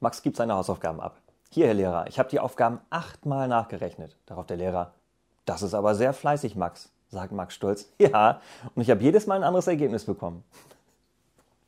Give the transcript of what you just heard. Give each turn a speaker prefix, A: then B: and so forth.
A: Max gibt seine Hausaufgaben ab. Hier, Herr Lehrer, ich habe die Aufgaben achtmal nachgerechnet. Darauf der Lehrer. Das ist aber sehr fleißig, Max, sagt Max stolz. Ja, und ich habe jedes Mal ein anderes Ergebnis bekommen.